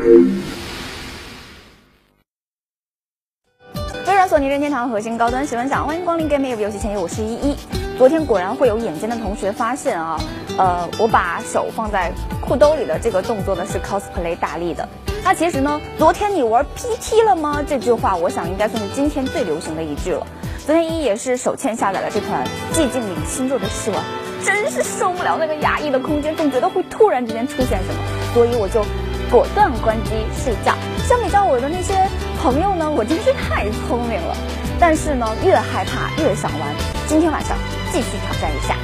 微软、索尼、任天堂核心高端新闻奖，欢迎光临 Game 游戏前夜，我是依依。昨天果然会有眼尖的同学发现啊，呃，我把手放在裤兜里的这个动作呢是 cosplay 大力的。那其实呢，昨天你玩 PT 了吗？这句话我想应该算是今天最流行的一句了。昨天依依也是手欠下载了这款寂静岭星座的试玩，真是受不了那个压抑的空间，总觉得会突然之间出现什么，所以我就果断关机睡觉。相比较我的那些朋友呢，我真是太聪明了。但是呢，越害怕越想玩。今天晚上继续挑战一下。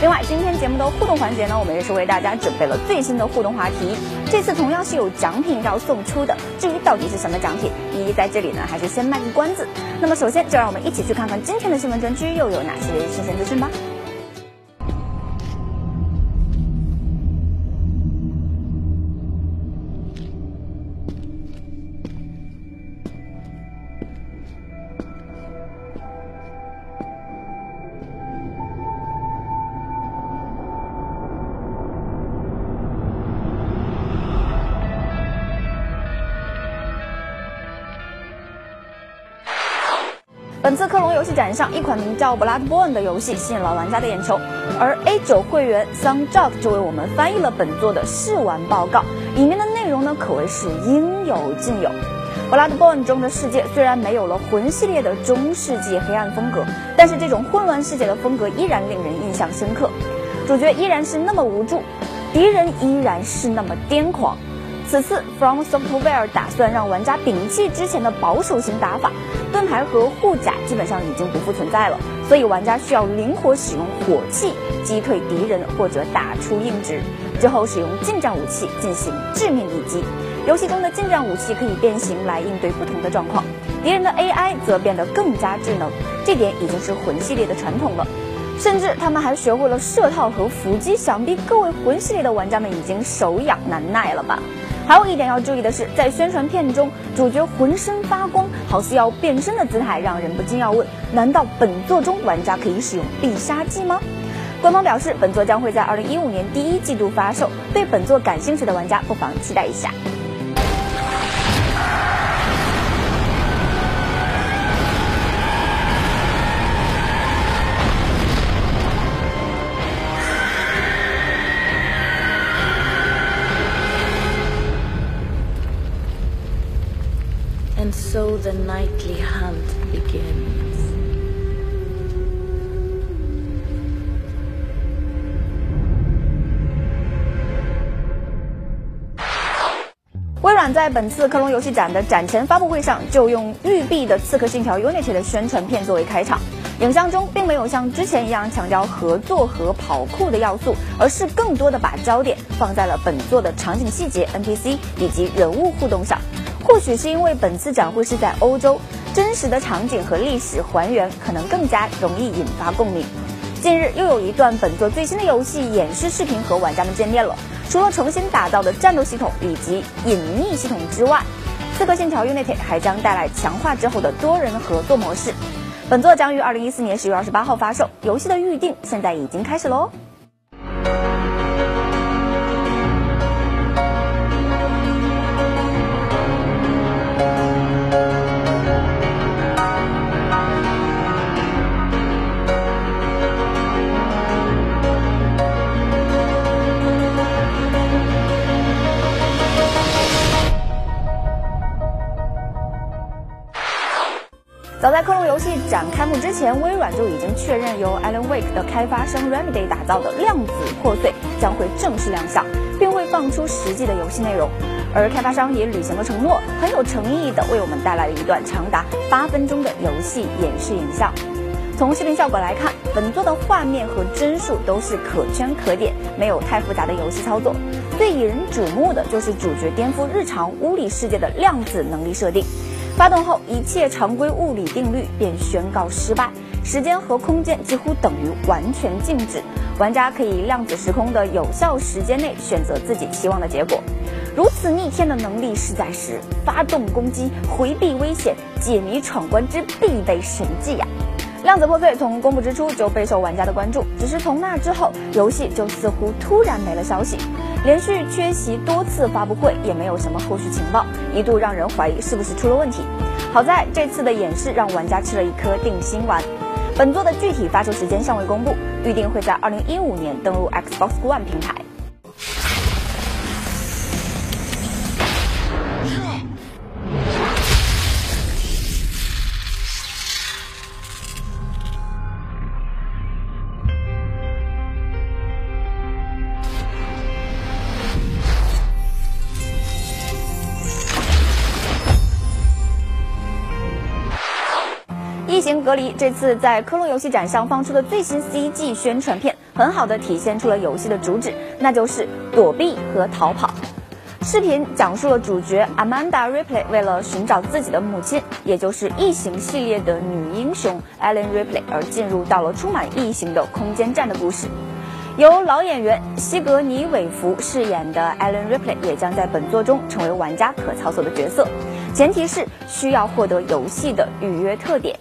另外，今天节目的互动环节呢，我们也是为大家准备了最新的互动话题。这次同样是有奖品要送出的。至于到底是什么奖品，依依在这里呢，还是先卖个关子。那么，首先就让我们一起去看看今天的新闻专区又有哪些新鲜资讯吧。本次克隆游戏展上，一款名叫《Bloodborne》的游戏吸引了玩家的眼球，而 A 九会员 Sunjock 就为我们翻译了本作的试玩报告，里面的内容呢可谓是应有尽有。《Bloodborne》中的世界虽然没有了魂系列的中世纪黑暗风格，但是这种混乱世界的风格依然令人印象深刻，主角依然是那么无助，敌人依然是那么癫狂。此次 From Software 打算让玩家摒弃之前的保守型打法，盾牌和护甲基本上已经不复存在了，所以玩家需要灵活使用火器击退敌人或者打出硬直，之后使用近战武器进行致命一击。游戏中的近战武器可以变形来应对不同的状况，敌人的 AI 则变得更加智能，这点已经是魂系列的传统了。甚至他们还学会了射套和伏击，想必各位魂系列的玩家们已经手痒难耐了吧？还有一点要注意的是，在宣传片中，主角浑身发光，好似要变身的姿态，让人不禁要问：难道本作中玩家可以使用必杀技吗？官方表示，本作将会在二零一五年第一季度发售，对本作感兴趣的玩家不妨期待一下。So the nightly hunt begins. 微软在本次克隆游戏展的展前发布会上，就用育碧的《刺客信条：Unity》的宣传片作为开场。影像中并没有像之前一样强调合作和跑酷的要素，而是更多的把焦点放在了本作的场景细节、NPC 以及人物互动上。或许是因为本次展会是在欧洲，真实的场景和历史还原可能更加容易引发共鸣。近日又有一段本作最新的游戏演示视频和玩家们见面了。除了重新打造的战斗系统以及隐秘系统之外，《刺客信条：Unity》还将带来强化之后的多人合作模式。本作将于二零一四年十月二十八号发售，游戏的预定现在已经开始喽。前，微软就已经确认由 Alan Wake 的开发商 Remedy 打造的《量子破碎》将会正式亮相，并会放出实际的游戏内容。而开发商也履行了承诺，很有诚意的为我们带来了一段长达八分钟的游戏演示影像。从视频效果来看，本作的画面和帧数都是可圈可点，没有太复杂的游戏操作。最引人瞩目的就是主角颠覆日常物理世界的量子能力设定。发动后，一切常规物理定律便宣告失败，时间和空间几乎等于完全静止。玩家可以量子时空的有效时间内选择自己期望的结果。如此逆天的能力，实在是发动攻击、回避危险、解谜闯关之必备神技呀！量子破碎从公布之初就备受玩家的关注，只是从那之后，游戏就似乎突然没了消息，连续缺席多次发布会，也没有什么后续情报，一度让人怀疑是不是出了问题。好在这次的演示让玩家吃了一颗定心丸。本作的具体发售时间尚未公布，预定会在二零一五年登陆 Xbox One 平台。隔离这次在科隆游戏展上放出的最新 CG 宣传片，很好的体现出了游戏的主旨，那就是躲避和逃跑。视频讲述了主角 Amanda Ripley 为了寻找自己的母亲，也就是异形系列的女英雄 Ellen Ripley 而进入到了充满异形的空间站的故事。由老演员西格尼韦弗饰演的 Ellen Ripley 也将在本作中成为玩家可操作的角色，前提是需要获得游戏的预约特点。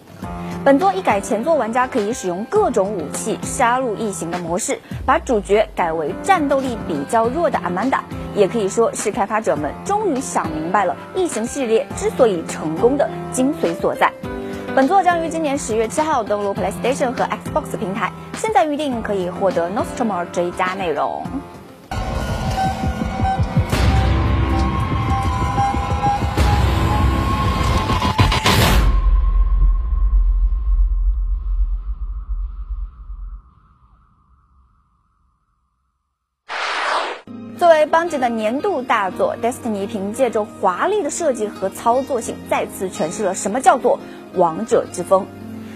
本作一改前作玩家可以使用各种武器杀戮异形的模式，把主角改为战斗力比较弱的阿曼达，也可以说是开发者们终于想明白了异形系列之所以成功的精髓所在。本作将于今年十月七号登陆 PlayStation 和 Xbox 平台，现在预定可以获得 Nostromo 追加内容。邦吉的年度大作《Destiny》，凭借着华丽的设计和操作性，再次诠释了什么叫做王者之风。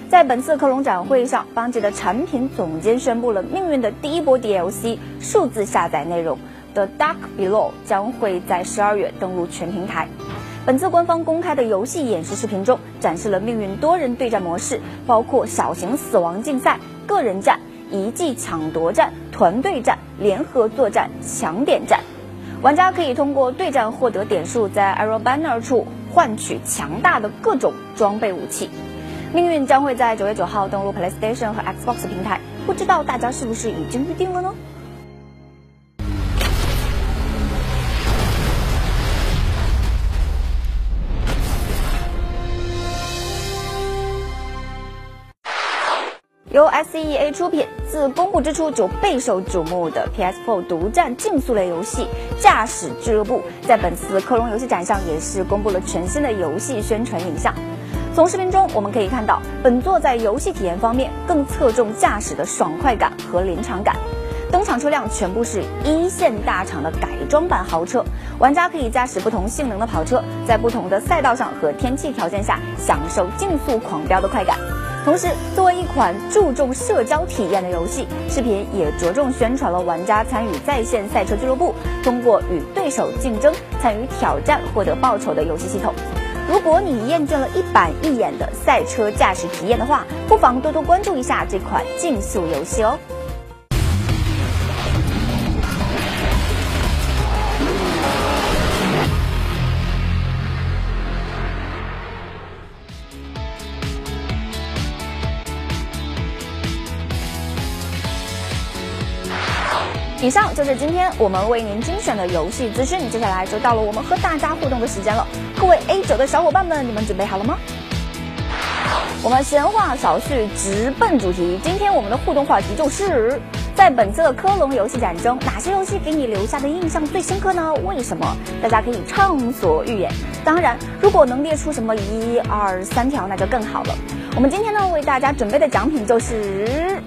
在本次科隆展会上，邦吉的产品总监宣布了《命运》的第一波 DLC 数字下载内容 The《Dark Below》将会在十二月登陆全平台。本次官方公开的游戏演示视频中，展示了《命运》多人对战模式，包括小型死亡竞赛、个人战。遗迹抢夺战、团队战、联合作战、抢点战，玩家可以通过对战获得点数，在 Arrow Banner 处换取强大的各种装备武器。命运将会在九月九号登陆 PlayStation 和 Xbox 平台，不知道大家是不是已经预定了呢？由 SEA 出品，自公布之初就备受瞩目的 PS4 独占竞速类游戏《驾驶俱乐部》，在本次科隆游戏展上也是公布了全新的游戏宣传影像。从视频中我们可以看到，本作在游戏体验方面更侧重驾驶的爽快感和临场感。登场车辆全部是一线大厂的改装版豪车，玩家可以驾驶不同性能的跑车，在不同的赛道上和天气条件下享受竞速狂飙的快感。同时，作为一款注重社交体验的游戏，视频也着重宣传了玩家参与在线赛车俱乐部，通过与对手竞争、参与挑战获得报酬的游戏系统。如果你厌倦了一板一眼的赛车驾驶体验的话，不妨多多关注一下这款竞速游戏哦。以上就是今天我们为您精选的游戏资讯，接下来就到了我们和大家互动的时间了。各位 A 九的小伙伴们，你们准备好了吗？我们闲话少叙，直奔主题。今天我们的互动话题就是，在本次的科隆游戏展中，哪些游戏给你留下的印象最深刻呢？为什么？大家可以畅所欲言。当然，如果能列出什么一二三条，那就更好了。我们今天呢，为大家准备的奖品就是。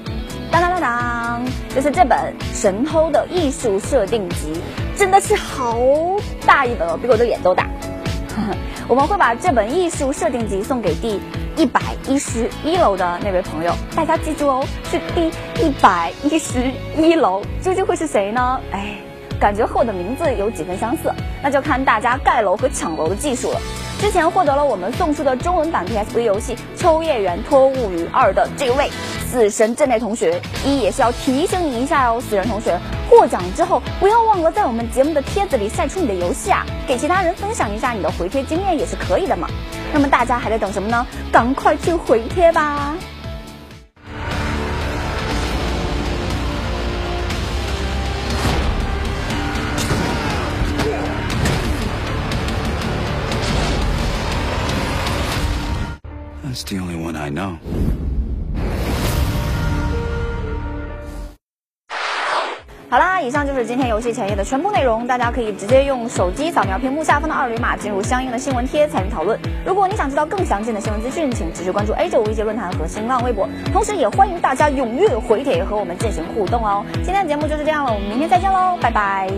当当当当，就是这本《神偷的艺术设定集》，真的是好大一本哦，比我的脸都大。我们会把这本艺术设定集送给第一百一十一楼的那位朋友，大家记住哦，是第一百一十一楼，究竟会是谁呢？哎，感觉和我的名字有几分相似，那就看大家盖楼和抢楼的技术了。之前获得了我们送出的中文版 PSV 游戏《秋叶原托物语二》的这位死神镇内同学，一也是要提醒你一下哦，死神同学获奖之后不要忘了在我们节目的帖子里晒出你的游戏啊，给其他人分享一下你的回帖经验也是可以的嘛。那么大家还在等什么呢？赶快去回帖吧！The only one I know. 好啦，以上就是今天游戏前夜的全部内容。大家可以直接用手机扫描屏幕下方的二维码，进入相应的新闻贴参与讨论。如果你想知道更详尽的新闻资讯，请持续关注 A 九微界论坛和新浪微博。同时，也欢迎大家踊跃回帖和我们进行互动哦。今天的节目就是这样了，我们明天再见喽，拜拜。